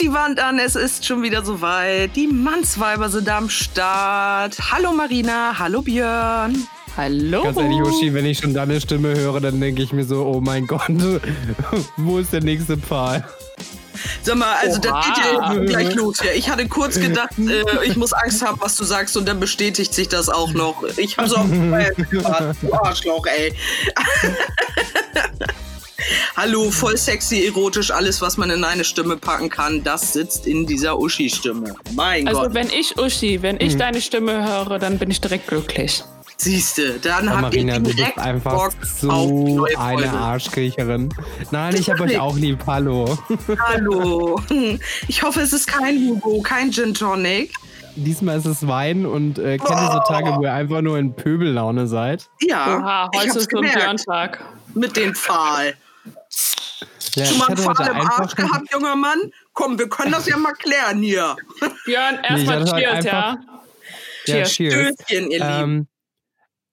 Die Wand an, es ist schon wieder soweit. Die Mannsweiber sind am Start. Hallo Marina, hallo Björn. Hallo. Ganz ehrlich, Uschi, wenn ich schon deine Stimme höre, dann denke ich mir so, oh mein Gott, wo ist der nächste Pfahl? Sag mal, also Oha. das geht ja gleich los hier. Ich hatte kurz gedacht, äh, ich muss Angst haben, was du sagst, und dann bestätigt sich das auch noch. Ich habe so auf Arschloch, ey. Hallo, voll sexy, erotisch, alles, was man in eine Stimme packen kann, das sitzt in dieser Uschi-Stimme. Mein also, Gott. Also wenn ich Uschi, wenn ich mhm. deine Stimme höre, dann bin ich direkt glücklich. Siehste, dann oh, hab ich direkt du bist einfach Bock so eine Arschkriecherin. Nein, ich habe euch auch lieb. Hallo. Hallo. Ich hoffe, es ist kein Hugo, kein Gin Tonic. Diesmal ist es Wein und äh, kennt ihr so Tage, wo ihr einfach nur in Pöbellaune seid? Ja. Oha, heute ist so ein Björntag. Mit dem Pfahl. Ja, Schon mal einen Pfahl im Arsch gehabt, junger Mann? Komm, wir können das ja mal klären hier. Björn, erstmal nee, Cheers, ja? Ja, cheers. Stößchen, ihr ähm, Lieben.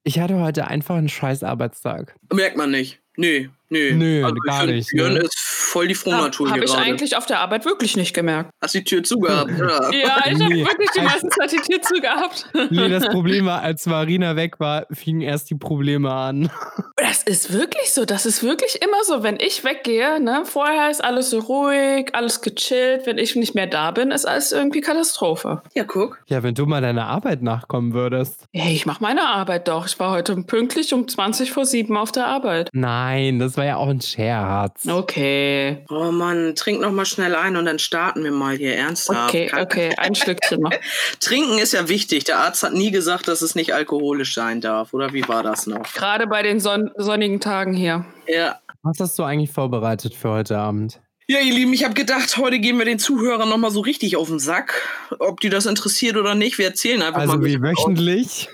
Ich hatte heute einfach einen scheiß Arbeitstag. Merkt man nicht. Nee, nee. Nö, also gar nicht. Björn ne? ist voll die Frohnatur ja, Habe ich eigentlich auf der Arbeit wirklich nicht gemerkt. Hast du die Tür zugehabt, oder? ja, ich habe wirklich die meiste Zeit die Tür zugehabt. nee, das Problem war, als Marina weg war, fingen erst die Probleme an. Das ist wirklich so. Das ist wirklich immer so. Wenn ich weggehe, ne, vorher ist alles so ruhig, alles gechillt. Wenn ich nicht mehr da bin, ist alles irgendwie Katastrophe. Ja, guck. Ja, wenn du mal deiner Arbeit nachkommen würdest. Hey, ich mache meine Arbeit doch. Ich war heute pünktlich um 20 vor 7 auf der Arbeit. Nein, das war ja auch ein Scherz. Okay. Oh Mann, trink noch mal schnell ein und dann starten wir mal hier ernsthaft. Okay, okay, ein Stückchen noch. Trinken ist ja wichtig. Der Arzt hat nie gesagt, dass es nicht alkoholisch sein darf. Oder wie war das noch? Gerade bei den Son sonnigen Tagen hier. Ja. Was hast du eigentlich vorbereitet für heute Abend? Ja, ihr Lieben, ich habe gedacht, heute gehen wir den Zuhörern noch mal so richtig auf den Sack. Ob die das interessiert oder nicht, wir erzählen einfach also mal. Also wie wöchentlich?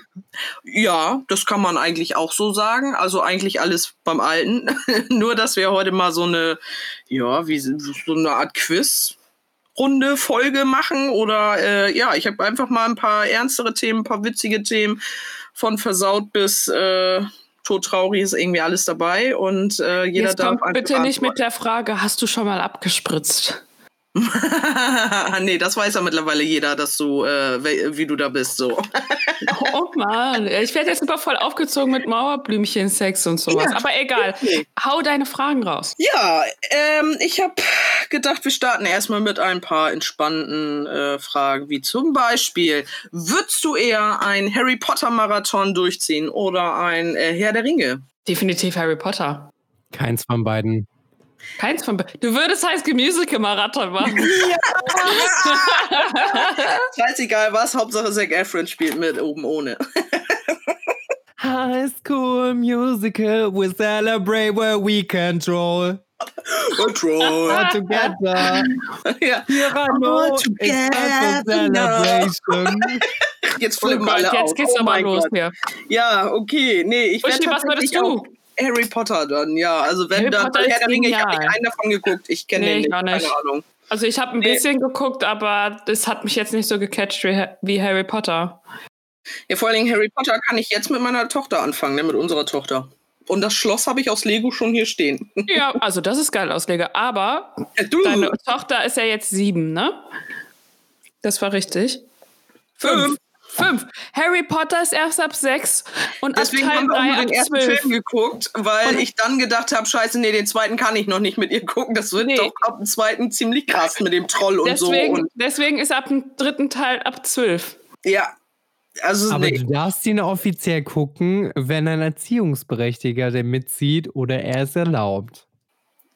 Ja, das kann man eigentlich auch so sagen. Also eigentlich alles beim Alten. Nur, dass wir heute mal so eine, ja, wie so eine Art Quiz Runde Folge machen oder äh, ja, ich habe einfach mal ein paar ernstere Themen, ein paar witzige Themen von versaut bis äh, todtraurig ist irgendwie alles dabei und äh, jeder Jetzt darf kommt bitte nicht mit der Frage, hast du schon mal abgespritzt? nee, das weiß ja mittlerweile jeder, dass du, äh, wie du da bist, so. oh Mann, ich werde jetzt super voll aufgezogen mit Mauerblümchen, Sex und sowas. Ja, Aber egal, okay. hau deine Fragen raus. Ja, ähm, ich habe gedacht, wir starten erstmal mit ein paar entspannten äh, Fragen, wie zum Beispiel, würdest du eher ein Harry Potter Marathon durchziehen oder ein äh, Herr der Ringe? Definitiv Harry Potter. Keins von beiden. Keins von beiden. Du würdest High School Musical Marathon machen. Ja. Scheißegal was, Hauptsache Zac Efron spielt mit, oben ohne. High School Musical, we celebrate where we control. Control. together. Ja. It's celebration. Jetzt flippen oh alle Jetzt geht's oh aber los hier. Ja, okay. Nee, ich werde was würdest du? Harry Potter dann, ja. Also wenn Harry dann Potter Herr der Ringe, ich habe nicht einen davon geguckt. Ich kenne nee, den nicht, keine nicht. Ahnung. Also ich habe ein nee. bisschen geguckt, aber das hat mich jetzt nicht so gecatcht wie Harry Potter. Ja, vor allen Dingen Harry Potter kann ich jetzt mit meiner Tochter anfangen, ne, mit unserer Tochter. Und das Schloss habe ich aus Lego schon hier stehen. Ja, also das ist geil aus Lego. Aber ja, deine Tochter ist ja jetzt sieben, ne? Das war richtig. Fünf. Fünf. Harry Potter ist erst ab sechs und Deswegen ab Teil haben wir drei den ersten 12. Film geguckt, weil und ich dann gedacht habe, scheiße, nee, den zweiten kann ich noch nicht mit ihr gucken. Das wird nee. doch ab dem zweiten ziemlich krass mit dem Troll und deswegen, so. Und deswegen ist ab dem dritten Teil ab zwölf. Ja, also Aber nee. du darfst ihn offiziell gucken, wenn ein Erziehungsberechtigter der mitzieht oder er es erlaubt.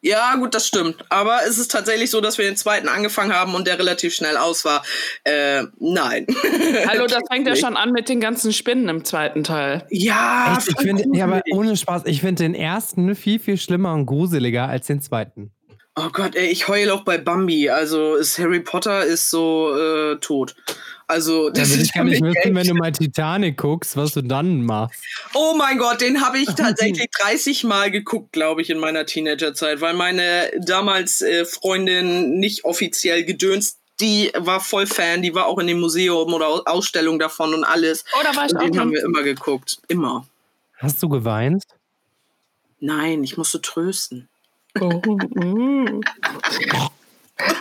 Ja, gut, das stimmt. Aber es ist tatsächlich so, dass wir den zweiten angefangen haben und der relativ schnell aus war. Äh, nein. Hallo, das fängt ja schon an mit den ganzen Spinnen im zweiten Teil. Ja, Echt? ich finde, ja, aber ohne Spaß, ich finde den ersten viel, viel schlimmer und gruseliger als den zweiten. Oh Gott, ey, ich heule auch bei Bambi. Also ist Harry Potter ist so äh, tot. Also, das ja, ich kann nicht wissen, wenn du mal Titanic guckst, was du dann machst. Oh mein Gott, den habe ich tatsächlich 30 Mal geguckt, glaube ich, in meiner Teenagerzeit, weil meine damals äh, Freundin nicht offiziell gedönst die war voll Fan, die war auch in dem Museum oder Ausstellung davon und alles. Oh, da war ich und auch. Den haben wir immer geguckt. Immer. Hast du geweint? Nein, ich musste trösten. Oh, mm.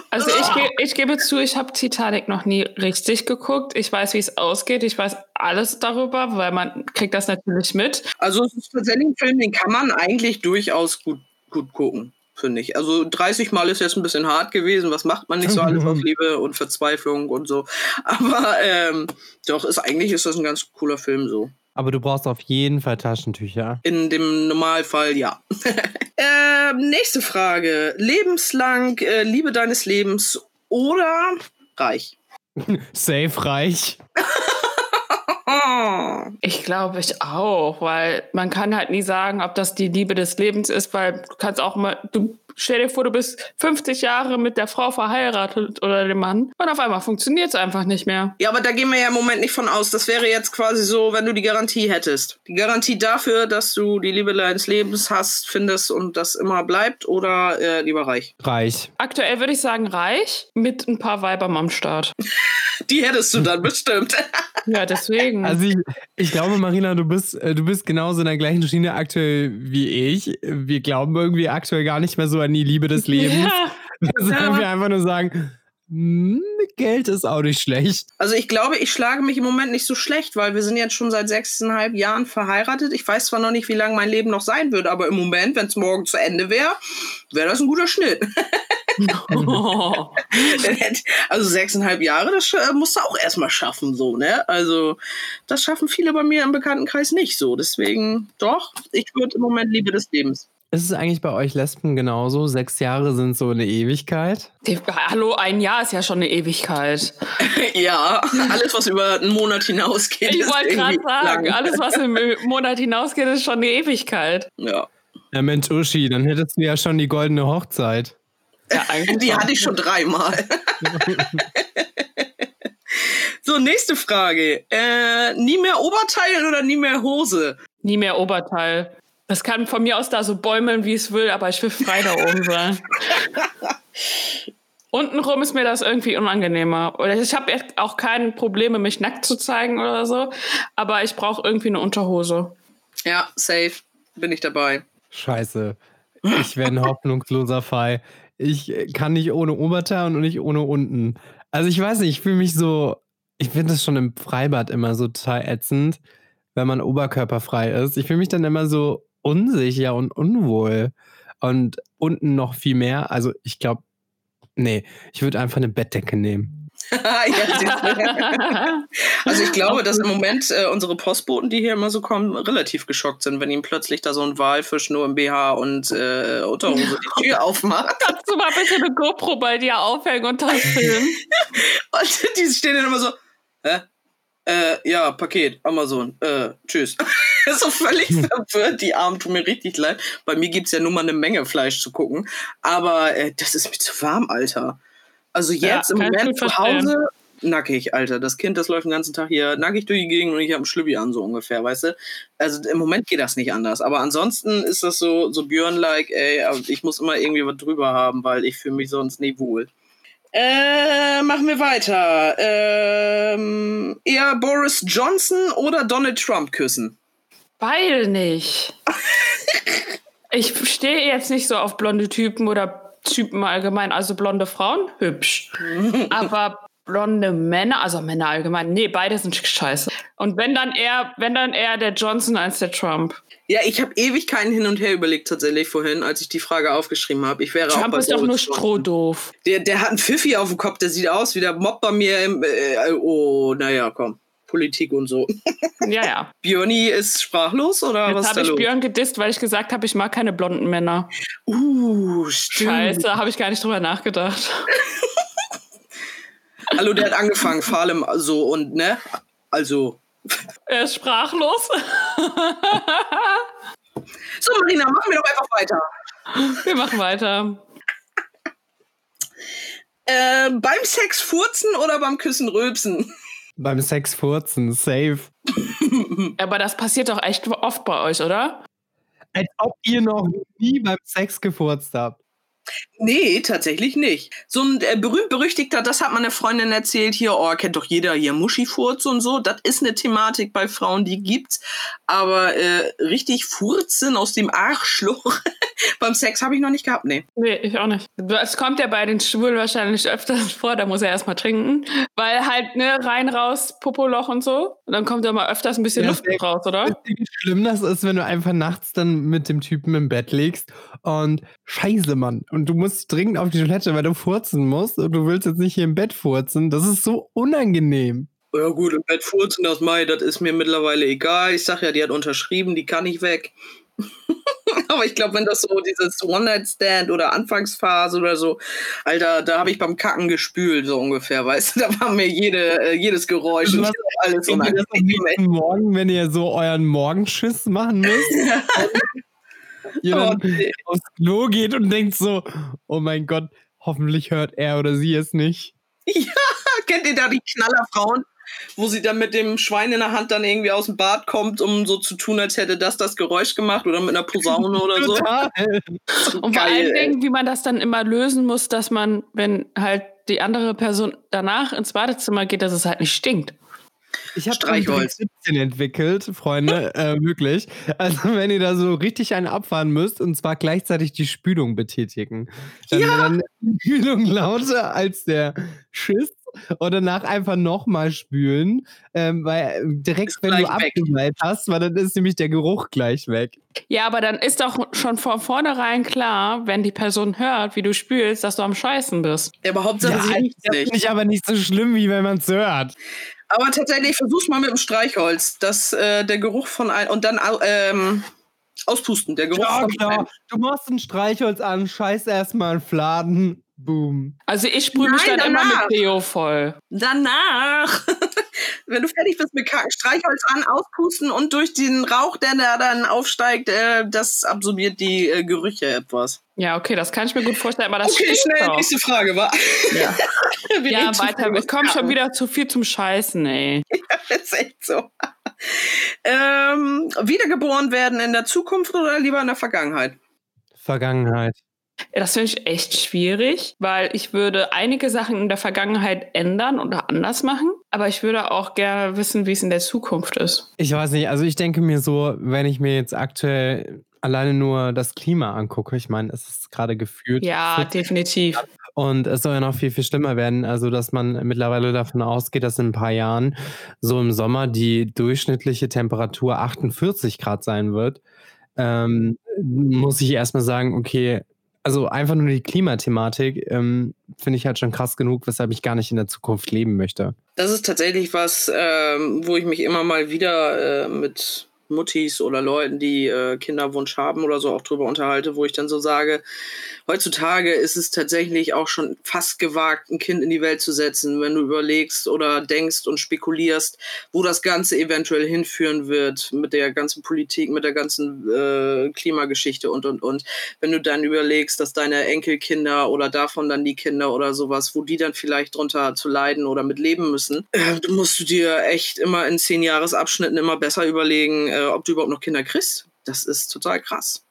Also ich, ge ich gebe zu, ich habe Titanic noch nie richtig geguckt. Ich weiß, wie es ausgeht. Ich weiß alles darüber, weil man kriegt das natürlich mit. Also es ist tatsächlich ein Film, den kann man eigentlich durchaus gut, gut gucken, finde ich. Also 30 Mal ist jetzt ein bisschen hart gewesen. Was macht man nicht so alles aus Liebe und Verzweiflung und so. Aber ähm, doch, ist eigentlich ist das ein ganz cooler Film so. Aber du brauchst auf jeden Fall Taschentücher. In dem Normalfall ja. äh, nächste Frage. Lebenslang äh, Liebe deines Lebens oder reich? Safe reich. Ich glaube ich auch, weil man kann halt nie sagen, ob das die Liebe des Lebens ist, weil du kannst auch mal, du stell dir vor, du bist 50 Jahre mit der Frau verheiratet oder dem Mann und auf einmal funktioniert es einfach nicht mehr. Ja, aber da gehen wir ja im Moment nicht von aus. Das wäre jetzt quasi so, wenn du die Garantie hättest. Die Garantie dafür, dass du die Liebe deines Lebens hast, findest und das immer bleibt oder äh, lieber reich? Reich. Aktuell würde ich sagen reich mit ein paar Weibern am Start. die hättest du dann bestimmt. ja, deswegen. Also ich, ich glaube, Marina, du bist, äh, du bist genauso in der gleichen Schiene aktuell wie ich. Wir glauben irgendwie aktuell gar nicht mehr so an die Liebe des Lebens. Ja. Sagen ja. wir einfach nur sagen, hm, Geld ist auch nicht schlecht. Also ich glaube, ich schlage mich im Moment nicht so schlecht, weil wir sind jetzt schon seit sechseinhalb Jahren verheiratet. Ich weiß zwar noch nicht, wie lange mein Leben noch sein wird, aber im Moment, wenn es morgen zu Ende wäre, wäre das ein guter Schnitt. Oh. also sechseinhalb Jahre, das äh, musst du auch erstmal schaffen, so, ne? Also, das schaffen viele bei mir im Bekanntenkreis nicht so. Deswegen, doch, ich würde im Moment Liebe des Lebens. Ist es eigentlich bei euch Lesben genauso? Sechs Jahre sind so eine Ewigkeit? Hallo, ein Jahr ist ja schon eine Ewigkeit. ja, alles, was über einen Monat hinausgeht. Ich wollte gerade sagen, lang. alles, was im Monat hinausgeht, ist schon eine Ewigkeit. Ja. Ja, Mensch, Uschi, dann hättest du ja schon die goldene Hochzeit. Ja, die hatte ich schon dreimal. so, nächste Frage. Äh, nie mehr Oberteil oder nie mehr Hose? Nie mehr Oberteil. Das kann von mir aus da so bäumeln, wie es will, aber ich will frei da oben sein. Untenrum ist mir das irgendwie unangenehmer. Oder ich habe auch keine Probleme, mich nackt zu zeigen oder so, aber ich brauche irgendwie eine Unterhose. Ja, safe. Bin ich dabei. Scheiße. Ich wäre ein hoffnungsloser Fall. Ich kann nicht ohne Oberteil und nicht ohne unten. Also ich weiß nicht, ich fühle mich so, ich finde das schon im Freibad immer so total ätzend, wenn man oberkörperfrei ist. Ich fühle mich dann immer so unsicher und unwohl. Und unten noch viel mehr. Also ich glaube, nee, ich würde einfach eine Bettdecke nehmen. ja, also ich glaube, dass im Moment äh, unsere Postboten, die hier immer so kommen, relativ geschockt sind, wenn ihnen plötzlich da so ein Walfisch nur im BH und äh, Unterhose die Tür aufmacht. Kannst du mal bitte eine GoPro bei dir aufhängen und das filmen? und die stehen dann immer so, hä? Äh, ja, Paket, Amazon, äh, tschüss. so völlig verwirrt, die Armen tun mir richtig leid. Bei mir gibt es ja nur mal eine Menge Fleisch zu gucken. Aber äh, das ist mir zu warm, Alter. Also jetzt ja, im Moment zu Hause nackig, Alter. Das Kind, das läuft den ganzen Tag hier nackig durch die Gegend und ich habe einen Schlüppi an, so ungefähr, weißt du? Also im Moment geht das nicht anders. Aber ansonsten ist das so, so Björn-like, ey, ich muss immer irgendwie was drüber haben, weil ich fühle mich sonst nie wohl. Äh, machen wir weiter. Ähm, eher Boris Johnson oder Donald Trump küssen? Beide nicht. ich stehe jetzt nicht so auf blonde Typen oder Typen allgemein. Also blonde Frauen, hübsch. Aber blonde Männer, also Männer allgemein, nee, beide sind scheiße. Und wenn dann eher, wenn dann eher der Johnson als der Trump. Ja, ich habe ewig keinen hin und her überlegt tatsächlich vorhin, als ich die Frage aufgeschrieben habe. Ich wäre Trump auch ist doch nur strohdoof. Der, der hat einen Pfiffi auf dem Kopf, der sieht aus wie der Mob bei mir im. Äh, oh, naja, komm. Politik und so. Ja, ja. Björni ist sprachlos oder Jetzt was? Jetzt habe ich Björn gedisst, weil ich gesagt habe, ich mag keine blonden Männer. Uh, stimmt. Scheiße, habe ich gar nicht drüber nachgedacht. Hallo, der hat angefangen, vor allem so und ne? Also. Er ist sprachlos. so, Marina, machen wir doch einfach weiter. Wir machen weiter. Äh, beim Sex furzen oder beim Küssen rülpsen? Beim Sex furzen, safe. Aber das passiert doch echt oft bei euch, oder? Als ob ihr noch nie beim Sex gefurzt habt. Nee, tatsächlich nicht. So ein äh, berühmt-berüchtigter, das hat meine Freundin erzählt, hier, oh, kennt doch jeder hier Muschifurz und so. Das ist eine Thematik bei Frauen, die gibt's. Aber äh, richtig Furzen aus dem Arschloch beim Sex habe ich noch nicht gehabt, nee. Nee, ich auch nicht. Es kommt ja bei den Schwulen wahrscheinlich öfter vor, da muss er erstmal trinken. Weil halt, ne, rein, raus, Popoloch und so. Und dann kommt ja mal öfters ein bisschen ja, Luft raus, oder? Wie schlimm das ist, wenn du einfach nachts dann mit dem Typen im Bett liegst und scheiße, Mann. Und du musst dringend auf die Toilette, weil du furzen musst und du willst jetzt nicht hier im Bett furzen. Das ist so unangenehm. Ja gut, im Bett furzen, das Mai, das ist mir mittlerweile egal. Ich sag ja, die hat unterschrieben, die kann ich weg. Aber ich glaube, wenn das so dieses One-Night-Stand oder Anfangsphase oder so, Alter, da habe ich beim Kacken gespült, so ungefähr, weißt du? Da war mir jede, äh, jedes Geräusch und alles unangenehm. Morgen, wenn ihr so euren Morgenschiss machen müsst, ihr dann oh, nee. aufs Klo geht und denkt so, oh mein Gott, hoffentlich hört er oder sie es nicht. Ja, kennt ihr da die Knallerfrauen? Wo sie dann mit dem Schwein in der Hand dann irgendwie aus dem Bad kommt, um so zu tun, als hätte das das Geräusch gemacht oder mit einer Posaune oder so. Und vor allen Dingen, wie man das dann immer lösen muss, dass man, wenn halt die andere Person danach ins Badezimmer geht, dass es halt nicht stinkt. Ich habe Streichholz 17 entwickelt, Freunde, äh, wirklich. Also wenn ihr da so richtig einen abfahren müsst und zwar gleichzeitig die Spülung betätigen. Dann ja. dann die Spülung lauter als der Schiss und danach einfach nochmal spülen, ähm, weil direkt, wenn du abgemalt hast, weil dann ist nämlich der Geruch gleich weg. Ja, aber dann ist doch schon von vornherein klar, wenn die Person hört, wie du spülst, dass du am Scheißen bist. Ja, aber Hauptsache ja, sie riecht nicht. Das finde ich aber nicht so schlimm, wie wenn man es hört. Aber tatsächlich, versuch's mal mit dem Streichholz, dass äh, der Geruch von ein und dann ähm, auspusten, der Geruch ja, klar. Du machst ein Streichholz an, scheiß erstmal einen Fladen, boom. Also ich sprühe mich dann danach. immer mit Deo voll. Danach. Wenn du fertig bist mit Kacken, Streichholz an, auspusten und durch den Rauch, der da dann aufsteigt, äh, das absorbiert die äh, Gerüche etwas. Ja, okay, das kann ich mir gut vorstellen, aber das Okay, schnell, auch. nächste Frage, war. Ja, ja weiter. Wir kommen schon wieder zu viel zum Scheißen, ey. Ja, das ist echt so. Ähm, wiedergeboren werden in der Zukunft oder lieber in der Vergangenheit? Vergangenheit. Das finde ich echt schwierig, weil ich würde einige Sachen in der Vergangenheit ändern oder anders machen, aber ich würde auch gerne wissen, wie es in der Zukunft ist. Ich weiß nicht, also ich denke mir so, wenn ich mir jetzt aktuell alleine nur das Klima angucke, ich meine, es ist gerade gefühlt. Ja, definitiv. Und es soll ja noch viel, viel schlimmer werden. Also, dass man mittlerweile davon ausgeht, dass in ein paar Jahren so im Sommer die durchschnittliche Temperatur 48 Grad sein wird. Ähm, muss ich erstmal sagen, okay, also einfach nur die Klimathematik ähm, finde ich halt schon krass genug, weshalb ich gar nicht in der Zukunft leben möchte. Das ist tatsächlich was, ähm, wo ich mich immer mal wieder äh, mit Muttis oder Leuten, die äh, Kinderwunsch haben oder so auch drüber unterhalte, wo ich dann so sage, heutzutage ist es tatsächlich auch schon fast gewagt, ein Kind in die Welt zu setzen, wenn du überlegst oder denkst und spekulierst, wo das Ganze eventuell hinführen wird mit der ganzen Politik, mit der ganzen äh, Klimageschichte und und und. Wenn du dann überlegst, dass deine Enkelkinder oder davon dann die Kinder oder sowas, wo die dann vielleicht drunter zu leiden oder mit leben müssen, äh, musst du dir echt immer in zehn Jahresabschnitten immer besser überlegen, äh, ob du überhaupt noch Kinder kriegst. Das ist total krass.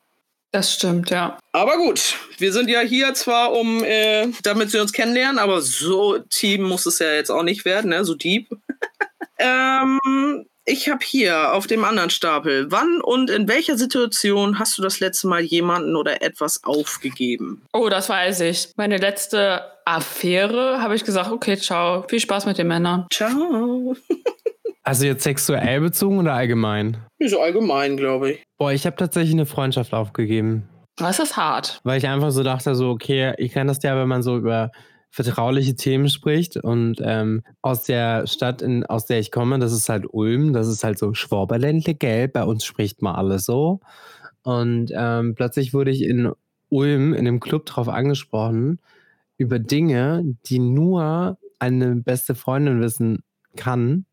Das stimmt, ja. Aber gut, wir sind ja hier zwar, um, äh, damit sie uns kennenlernen, aber so Team muss es ja jetzt auch nicht werden, ne? so deep. ähm, ich habe hier auf dem anderen Stapel, wann und in welcher Situation hast du das letzte Mal jemanden oder etwas aufgegeben? Oh, das weiß ich. Meine letzte Affäre habe ich gesagt, okay, ciao, viel Spaß mit den Männern. Ciao. Also jetzt sexuell bezogen oder allgemein? So allgemein, glaube ich. Boah, ich habe tatsächlich eine Freundschaft aufgegeben. Das ist hart. Weil ich einfach so dachte, so, okay, ich kenne das ja, wenn man so über vertrauliche Themen spricht und ähm, aus der Stadt, in, aus der ich komme, das ist halt Ulm, das ist halt so Schwaberländle, gell, bei uns spricht man alles so. Und ähm, plötzlich wurde ich in Ulm in einem Club drauf angesprochen, über Dinge, die nur eine beste Freundin wissen kann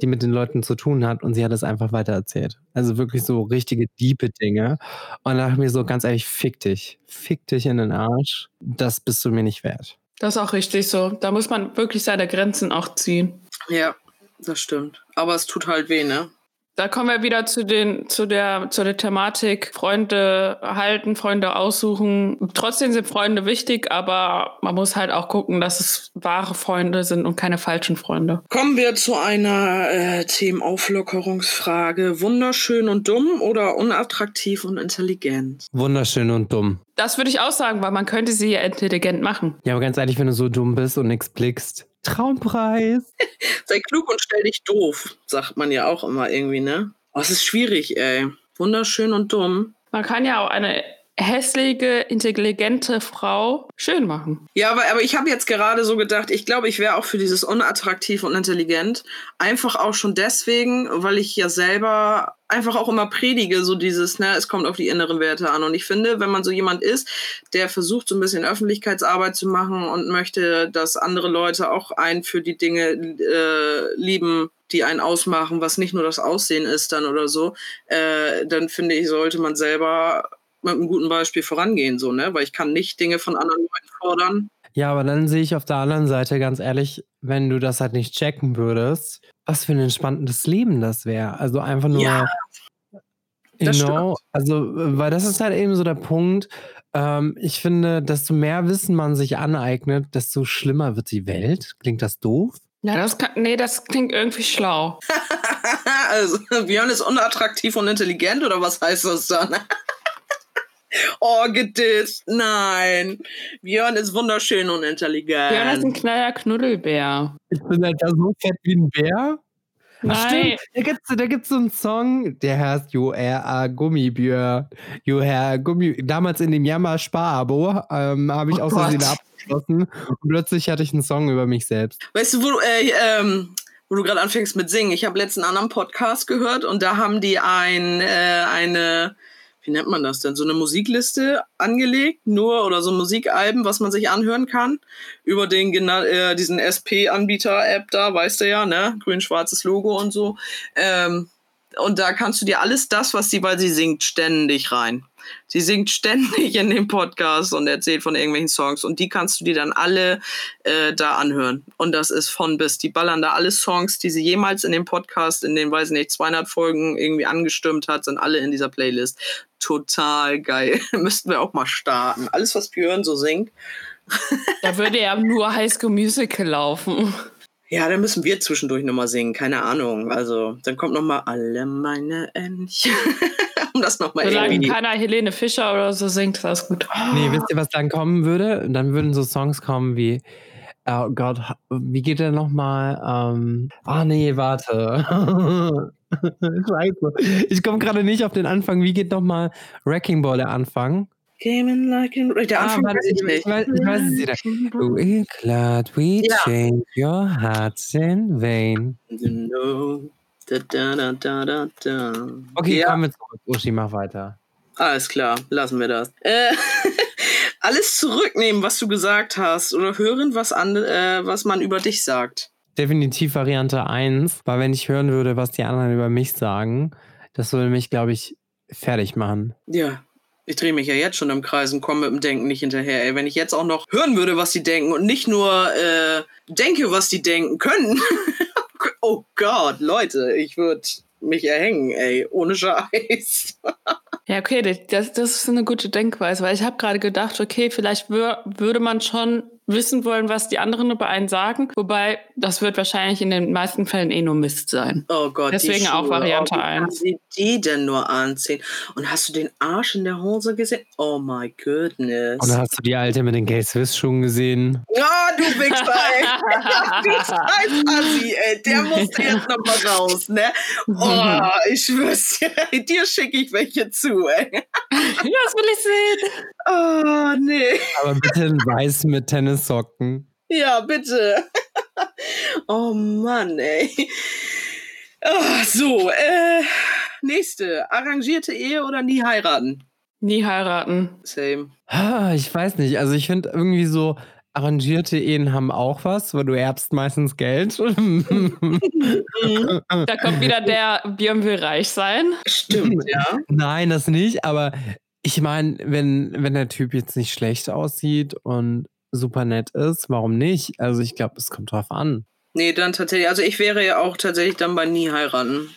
die mit den Leuten zu tun hat und sie hat es einfach weitererzählt. Also wirklich so richtige diepe Dinge. Und da dachte ich mir so ganz ehrlich, fick dich. Fick dich in den Arsch. Das bist du mir nicht wert. Das ist auch richtig so. Da muss man wirklich seine Grenzen auch ziehen. Ja, das stimmt. Aber es tut halt weh, ne? Da kommen wir wieder zu den, zu der, zu der Thematik Freunde halten, Freunde aussuchen. Trotzdem sind Freunde wichtig, aber man muss halt auch gucken, dass es wahre Freunde sind und keine falschen Freunde. Kommen wir zu einer äh, Themenauflockerungsfrage. Wunderschön und dumm oder unattraktiv und intelligent? Wunderschön und dumm. Das würde ich auch sagen, weil man könnte sie ja intelligent machen. Ja, aber ganz ehrlich, wenn du so dumm bist und nichts blickst. Traumpreis. Sei klug und stell dich doof, sagt man ja auch immer irgendwie, ne? Oh, es ist schwierig, ey. Wunderschön und dumm. Man kann ja auch eine hässliche, intelligente Frau schön machen. Ja, aber, aber ich habe jetzt gerade so gedacht, ich glaube, ich wäre auch für dieses unattraktiv und intelligent. Einfach auch schon deswegen, weil ich ja selber einfach auch immer predige, so dieses, ne, es kommt auf die inneren Werte an. Und ich finde, wenn man so jemand ist, der versucht, so ein bisschen Öffentlichkeitsarbeit zu machen und möchte, dass andere Leute auch einen für die Dinge äh, lieben, die einen ausmachen, was nicht nur das Aussehen ist dann oder so, äh, dann finde ich, sollte man selber mit einem guten Beispiel vorangehen, so, ne? Weil ich kann nicht Dinge von anderen Leuten fordern. Ja, aber dann sehe ich auf der anderen Seite ganz ehrlich, wenn du das halt nicht checken würdest, was für ein entspanntes Leben das wäre. Also einfach nur. Ja, you das know, also, weil das ist halt eben so der Punkt. Ähm, ich finde, desto mehr Wissen man sich aneignet, desto schlimmer wird die Welt. Klingt das doof? Ja, das kann, nee, das klingt irgendwie schlau. also, Björn ist unattraktiv und intelligent oder was heißt das dann? oh, gedisst. Nein. Björn ist wunderschön und intelligent. Björn ist ein kleiner Knuddelbär. Ich bin halt da so fett wie ein Bär. Ach, Nein. stimmt. Da gibt's, da gibt's so einen Song, der heißt You are a Gummibär. You are Gummi. Damals in dem Jammer-Spar-Abo ähm, habe ich Oh aus Versehen abgeschlossen. Und plötzlich hatte ich einen Song über mich selbst. Weißt du, wo, du, äh, ähm, wo du gerade anfängst mit Singen? Ich habe letzten anderen Podcast gehört und da haben die ein, äh, eine, wie nennt man das denn, so eine Musikliste angelegt, nur oder so Musikalben, was man sich anhören kann, über den äh, diesen SP-Anbieter-App da, weißt du ja, ne? Grün-schwarzes Logo und so. Ähm, und da kannst du dir alles das, was sie, weil sie singt, ständig rein. Sie singt ständig in dem Podcast und erzählt von irgendwelchen Songs und die kannst du dir dann alle äh, da anhören. Und das ist von bis. Die ballern da alle Songs, die sie jemals in dem Podcast, in den, weiß ich nicht, 200 Folgen irgendwie angestimmt hat, sind alle in dieser Playlist. Total geil. Müssten wir auch mal starten. Alles, was Björn so singt. Da würde ja nur High School Musical laufen. Ja, dann müssen wir zwischendurch nochmal singen. Keine Ahnung. Also, dann kommt nochmal alle meine Entchen. um das nochmal Solange irgendwie. keiner Helene Fischer oder so singt, ist das gut. Nee, wisst ihr, was dann kommen würde? Dann würden so Songs kommen wie, oh Gott, wie geht der nochmal? Ähm, ah, nee, warte. Scheiße. Ich komme gerade nicht auf den Anfang. Wie geht nochmal Wrecking Ball der Anfang? Came in like in... Der Ah, Anfang warte, weiß ich ich, nicht. ich, weiß, ich weiß es wieder. We glad we Ja. change your hearts in vain. No. Da, da, da, da, da. Okay, ja, kommen wir zurück. Uschi, mach weiter. alles klar, lassen wir das. Äh, alles zurücknehmen, was du gesagt hast, oder hören, was, an, äh, was man über dich sagt. Definitiv Variante 1, weil wenn ich hören würde, was die anderen über mich sagen, das würde mich, glaube ich, fertig machen. Ja, ich drehe mich ja jetzt schon im Kreis und komme mit dem Denken nicht hinterher. Ey, wenn ich jetzt auch noch hören würde, was die denken und nicht nur äh, denke, was die denken können. oh Gott, Leute, ich würde mich erhängen, ey, ohne Scheiß. Ja, okay, das, das ist eine gute Denkweise, weil ich habe gerade gedacht, okay, vielleicht wür würde man schon wissen wollen, was die anderen über einen sagen, wobei das wird wahrscheinlich in den meisten Fällen eh nur Mist sein. Oh Gott, die Deswegen auch. Variante oh, wie kann 1. sie die denn nur anziehen? Und hast du den Arsch in der Hose gesehen? Oh my goodness. Und dann hast du die Alte mit den Gay-Swiss-Schuhen gesehen. Ja, du Wichser, ey. du scheiß Assi, ey. Der musste jetzt noch mal raus, ne? Oh, ich schwör's dir, schicke ich welche zu, ey. das will ich sehen. Oh, nee. Aber bitte in weiß mit Tennissocken. Ja, bitte. Oh Mann, ey. Ah, so, äh, nächste. Arrangierte Ehe oder nie heiraten? Nie heiraten. Same. Ah, Ich weiß nicht. Also ich finde irgendwie so, arrangierte Ehen haben auch was, weil du erbst meistens Geld. Da kommt wieder der Björn will reich sein. Stimmt, ja. Nein, das nicht, aber ich meine, wenn, wenn der Typ jetzt nicht schlecht aussieht und super nett ist, warum nicht? Also ich glaube, es kommt drauf an. Nee, dann tatsächlich. Also ich wäre ja auch tatsächlich dann bei nie heiraten.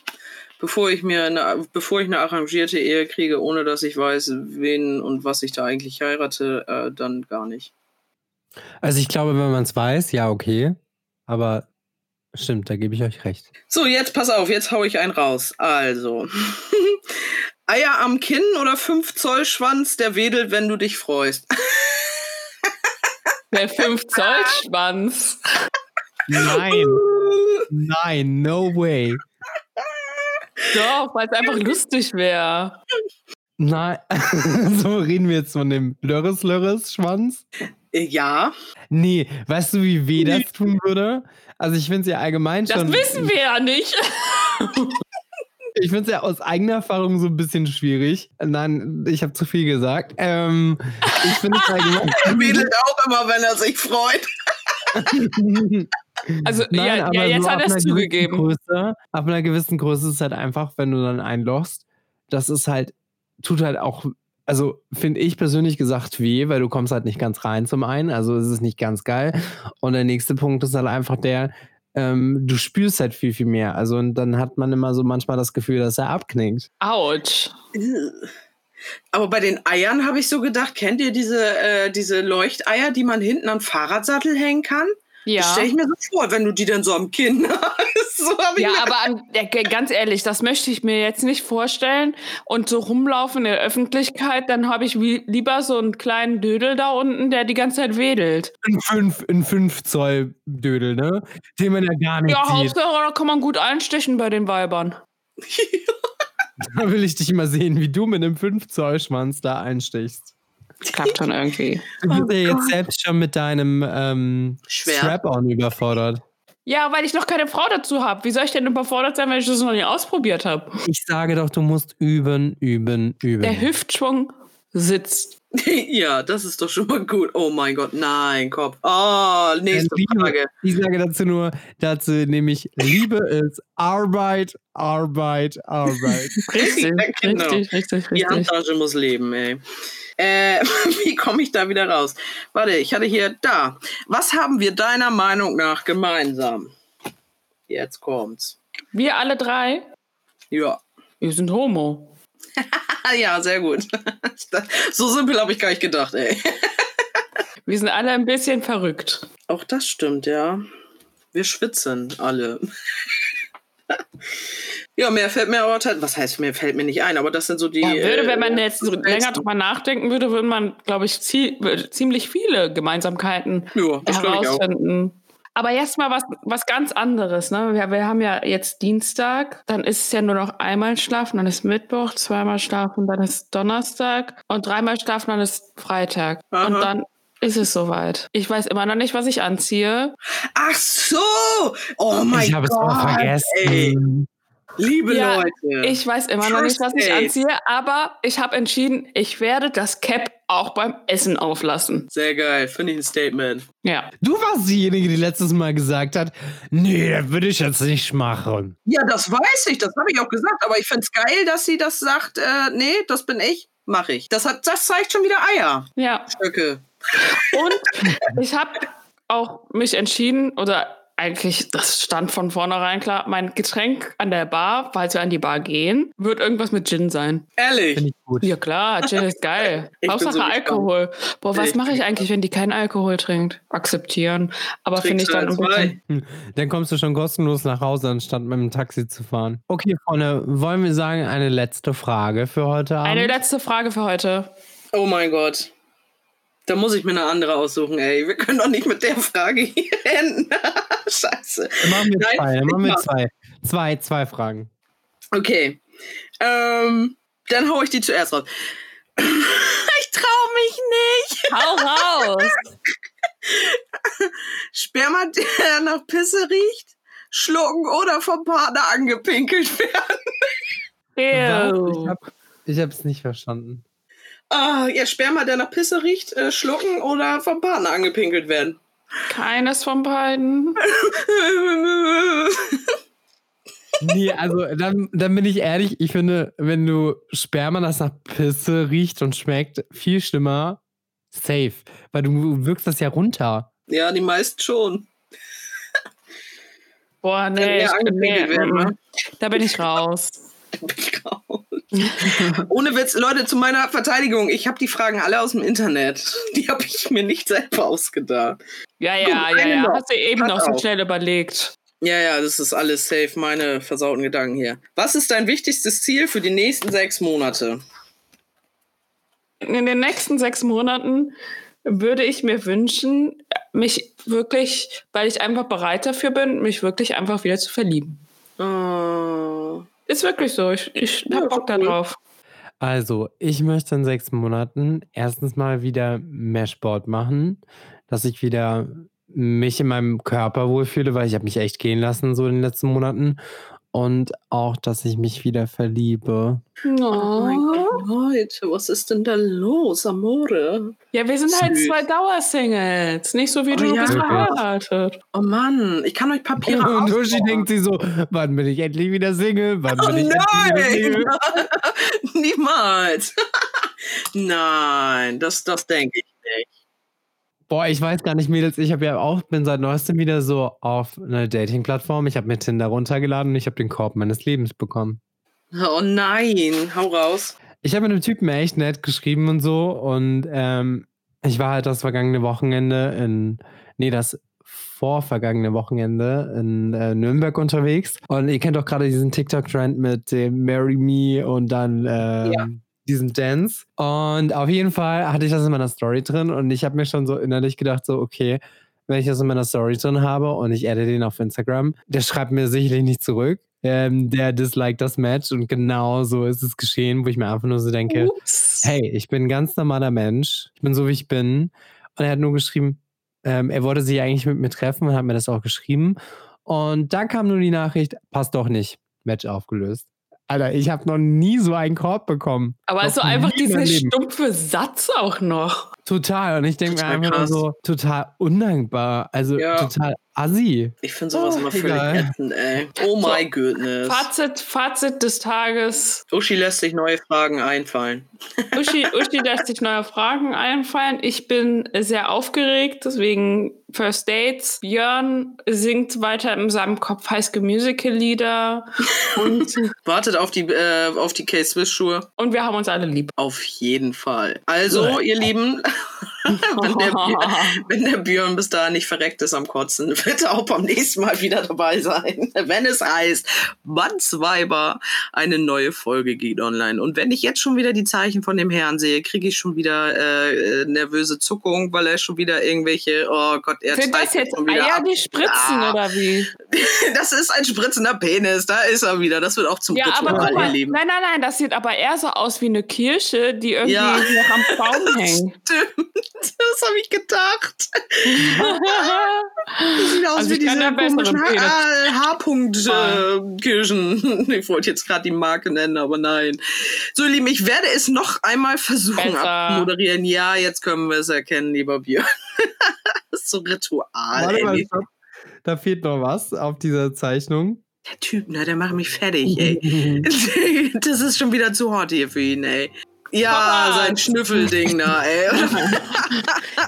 bevor ich mir eine, bevor ich eine arrangierte Ehe kriege, ohne dass ich weiß, wen und was ich da eigentlich heirate, äh, dann gar nicht. Also ich glaube, wenn man es weiß, ja, okay. Aber stimmt, da gebe ich euch recht. So, jetzt pass auf, jetzt hau ich einen raus. Also. Eier am Kinn oder 5 Zoll Schwanz, der wedelt, wenn du dich freust. Der 5 Zoll Schwanz. Nein. Nein, no way. Doch, weil es einfach lustig wäre. Nein. so reden wir jetzt von dem Lörres-Lörres-Schwanz? Äh, Ja. Nee, weißt du, wie weh das tun würde? Also ich finde es ja allgemein Das schon. wissen wir ja nicht. Ich finde es ja aus eigener Erfahrung so ein bisschen schwierig. Nein, ich habe zu viel gesagt. Ähm, ich finde es allgemein. Er wedelt auch immer, wenn er sich freut. Also, ja, aber ja, jetzt so hat er es zugegeben. Größe, ab einer gewissen Größe ist es halt einfach, wenn du dann einlochst, das ist halt, tut halt auch, also finde ich persönlich gesagt weh, weil du kommst halt nicht ganz rein zum einen, also es ist nicht ganz geil. Und der nächste Punkt ist halt einfach der, ähm, du spürst halt viel, viel mehr. Also und dann hat man immer so manchmal das Gefühl, dass er abknickt. Autsch. Aber bei den Eiern habe ich so gedacht, kennt ihr diese, äh, diese Leuchteier, die man hinten am Fahrradsattel hängen kann? Ja. Das stelle ich mir so vor, wenn du die dann so am Kinn hast. so Ja, aber g- ganz ehrlich, das möchte ich mir jetzt nicht vorstellen. Und so rumlaufen in der Öffentlichkeit, dann habe ich wie, lieber so einen kleinen Dödel da unten, der die ganze Zeit wedelt. In 5 in fünf Zoll Dödel, ne? Den man ja gar nicht Ja, sieht. Hauptsache, da kann man gut einstechen bei den Weibern. Da will ich dich mal sehen, wie du mit einem 5 Zoll Schwanz da einstichst. Klappt schon irgendwie. Du bist Oh ja jetzt selbst schon mit deinem ähm. Strap-on überfordert. Ja, weil ich noch keine Frau dazu habe. Wie soll ich denn überfordert sein, wenn ich das noch nie ausprobiert habe? Ich sage doch, du musst üben, üben, üben. Der Hüftschwung sitzt. ja, das ist doch schon mal gut. Oh mein Gott, nein, Kopf. Oh, nächste Liebe, Frage. Ich sage dazu nur, dazu nämlich, Liebe ist Arbeit, Arbeit, Arbeit. Richtig, genau. richtig, richtig, Die richtig. Handtasche muss leben, ey. Äh, wie komme ich da wieder raus? Warte, ich hatte hier da. Was haben wir deiner Meinung nach gemeinsam? Jetzt kommt's. Wir alle drei, Ja. wir sind homo. Ja, sehr gut. so simpel habe ich gar nicht gedacht, ey. Wir sind alle ein bisschen verrückt. Auch das stimmt, ja. Wir schwitzen alle. ja, mehr fällt mir aber halt. Was heißt, mehr fällt mir nicht ein, aber das sind so die. Ja, würde, wenn man äh, jetzt so länger drüber nachdenken würde, würde man, glaube ich, zie ziemlich viele Gemeinsamkeiten Ja, das glaube ich auch. herausfinden. Aber jetzt mal was, was ganz anderes. Ne? Wir, wir haben ja jetzt Dienstag, dann ist es ja nur noch einmal schlafen, dann ist Mittwoch, zweimal schlafen, dann ist Donnerstag und dreimal schlafen, dann ist Freitag. Aha. Und dann ist es soweit. Ich weiß immer noch nicht, was ich anziehe. Ach so! Oh mein ich habe es Gott! auch Ey, vergessen. Liebe Ja, Leute. Ich weiß immer noch nicht, was ich anziehe, aber ich habe entschieden, ich werde das Cap auch beim Essen auflassen. Sehr geil, finde ich ein Statement. Ja. Du warst diejenige, die letztes Mal gesagt hat, nee, das würde ich jetzt nicht machen. Ja, das weiß ich, das habe ich auch gesagt, aber ich finde es geil, dass sie das sagt, äh, nee, das bin ich, mache ich. Das, hat, das zeigt schon wieder Eier. Ja. Stöcke. Und ich habe auch mich entschieden, oder eigentlich, das stand von vornherein klar, mein Getränk an der Bar, falls wir an die Bar gehen, wird irgendwas mit Gin sein. Ehrlich. Finde ich gut. Ja klar, Gin ist geil. Ich Hauptsache so gespannt. Alkohol. Boah, was mache ich eigentlich, wenn die keinen Alkohol trinkt? Akzeptieren. Aber finde ich dann bisschen... zwei? Dann kommst du schon kostenlos nach Hause, anstatt mit dem Taxi zu fahren. Okay, Freunde, wollen wir sagen, eine letzte Frage für heute Abend? Eine letzte Frage für heute. Oh mein Gott. Da muss ich mir eine andere aussuchen, ey. Wir können doch nicht mit der Frage hier enden. Scheiße. Dann machen wir zwei, dann machen wir zwei. Zwei, zwei Fragen. Okay. Ähm, dann hau ich die zuerst raus. ich trau mich nicht. Hau raus! Sperma, der nach Pisse riecht, schlucken oder vom Partner angepinkelt werden. Was? Ich Ew. habe ich hab's nicht verstanden. Ah, ja, Sperma, der nach Pisse riecht, äh, schlucken oder vom Partner angepinkelt werden. Keines von beiden. Nee, also dann, dann bin ich ehrlich, ich finde, wenn du Sperma, das nach Pisse riecht und schmeckt, viel schlimmer, safe. Weil du wirkst das ja runter. ja, die meisten schon. Boah, nee, ich, nee werden, ne? da bin ich raus. Ich raus. Ohne Witz, Leute, zu meiner Verteidigung, ich habe die Fragen alle aus dem Internet. Die habe ich mir nicht selber ausgedacht. Ja, ja, Guck, ja, ja. Noch. Hast du eben Pass noch so auf. schnell überlegt. Ja, ja, das ist alles safe, meine versauten Gedanken hier. Was ist dein wichtigstes Ziel für die nächsten sechs Monate? In den nächsten sechs Monaten würde ich mir wünschen, mich wirklich, weil ich einfach bereit dafür bin, mich wirklich einfach wieder zu verlieben. Oh. Ist wirklich so. Ich, ich ja, hab Bock cool. darauf. Also, ich möchte in sechs Monaten erstens mal wieder mehr Sport machen, dass ich wieder mich in meinem Körper wohlfühle, weil ich habe mich echt gehen lassen so in den letzten Monaten und auch, dass ich mich wieder verliebe. Oh, oh mein Gott, was ist denn da los, Amore? Ja, wir sind halt Süß. halt zwei Dauersingles, nicht so wie oh, du ja. bist verheiratet. Oh Mann, ich kann euch Papiere Und Uschi denkt sie so, wann bin ich endlich wieder Single? Wann bin oh, ich nein! endlich wieder Single? Niemals. nein, das, das denke ich nicht. Boah, ich weiß gar nicht, Mädels. Ich habe ja auch, bin seit neuestem wieder so auf einer Dating-Plattform. Ich habe mir Tinder runtergeladen und ich habe den Korb meines Lebens bekommen. Oh nein, hau raus. Ich habe mit einem Typen echt nett geschrieben und so. Und ähm, ich war halt das vergangene Wochenende in, nee, das vorvergangene Wochenende in äh, Nürnberg unterwegs. Und ihr kennt doch gerade diesen TikTok-Trend mit dem Marry Me und dann äh, ja diesen Dance. Und auf jeden Fall hatte ich das in meiner Story drin und ich habe mir schon so innerlich gedacht, so, okay, wenn ich das in meiner Story drin habe und ich adde den auf Instagram, der schreibt mir sicherlich nicht zurück. Ähm, der disliked das Match und genau so ist es geschehen, wo ich mir einfach nur so denke, Ups. hey, ich bin ein ganz normaler Mensch, ich bin so, wie ich bin. Und er hat nur geschrieben, ähm, er wollte sich eigentlich mit mir treffen und hat mir das auch geschrieben. Und dann kam nur die Nachricht, passt doch nicht, Match aufgelöst. Alter, ich habe noch nie so einen Korb bekommen. Aber so also einfach dieser stumpfe Satz auch noch. Total. Und ich denke mir einfach nur so, total undankbar. Also ja. total assi. Ich finde sowas oh, immer völlig ätzend, ey. Oh so, my goodness. Fazit, Fazit des Tages. Uschi lässt sich neue Fragen einfallen. Uschi, Uschi lässt sich neue Fragen einfallen. Ich bin sehr aufgeregt, deswegen First Dates. Björn singt weiter in seinem Kopf High School Musical Lieder. und Wartet auf die, äh, auf die K-Swiss-Schuhe. Und wir haben uns alle lieb. Auf jeden Fall. Also, ihr Lieben, wenn, der Björn, wenn, der Björn, bis dahin nicht verreckt ist am Kotzen, wird er auch beim nächsten Mal wieder dabei sein. Wenn es heißt, Mannsweiber, eine neue Folge geht online. Und wenn ich jetzt schon wieder die Zeichen von dem Herrn sehe, kriege ich schon wieder äh, nervöse Zuckung, weil er schon wieder irgendwelche, oh Gott, er Sind das jetzt Eier, die spritzen ah, oder wie? das ist ein spritzender Penis, da ist er wieder. Das wird auch zum ja, Ritual, ihr Lieben. Nein, nein, nein, das sieht aber eher so aus wie eine Kirsche, die irgendwie ja. noch am Baum hängt. Stimmt. Das habe ich gedacht. Sieht aus also wie diese komischen H-Punkt-Kirschen. Äh, ich wollte jetzt gerade die Marke nennen, aber nein. So, ihr Lieben, ich werde es noch einmal versuchen abzumoderieren. Ja, jetzt können wir es erkennen, lieber Björn. das ist so Ritual. Warte mal, da fehlt noch was auf dieser Zeichnung. Der Typ, ne, der macht mich fertig, ey. das ist schon wieder zu hot hier für ihn, ey. Ja, Papa. sein Schnüffelding da, ey.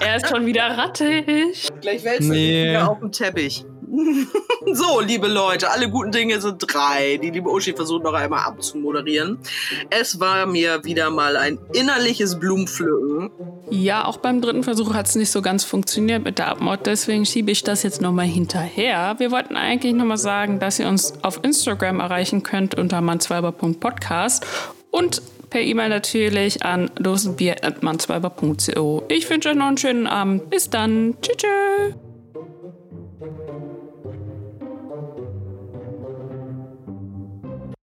er ist schon wieder rattig. Gleich wälzt nee. er wieder auf dem Teppich. so, liebe Leute, alle guten Dinge sind drei. Die liebe Uschi versucht noch einmal abzumoderieren. Es war mir wieder mal ein innerliches Blumenpflücken. Ja, auch beim dritten Versuch hat es nicht so ganz funktioniert mit der Abmod, deswegen schiebe ich das jetzt nochmal hinterher. Wir wollten eigentlich nochmal sagen, dass ihr uns auf Instagram erreichen könnt unter manzweiber.podcast und Per E-Mail natürlich an dosenbier.mannsweiber.co. Ich wünsche euch noch einen schönen Abend. Bis dann. Tschüss.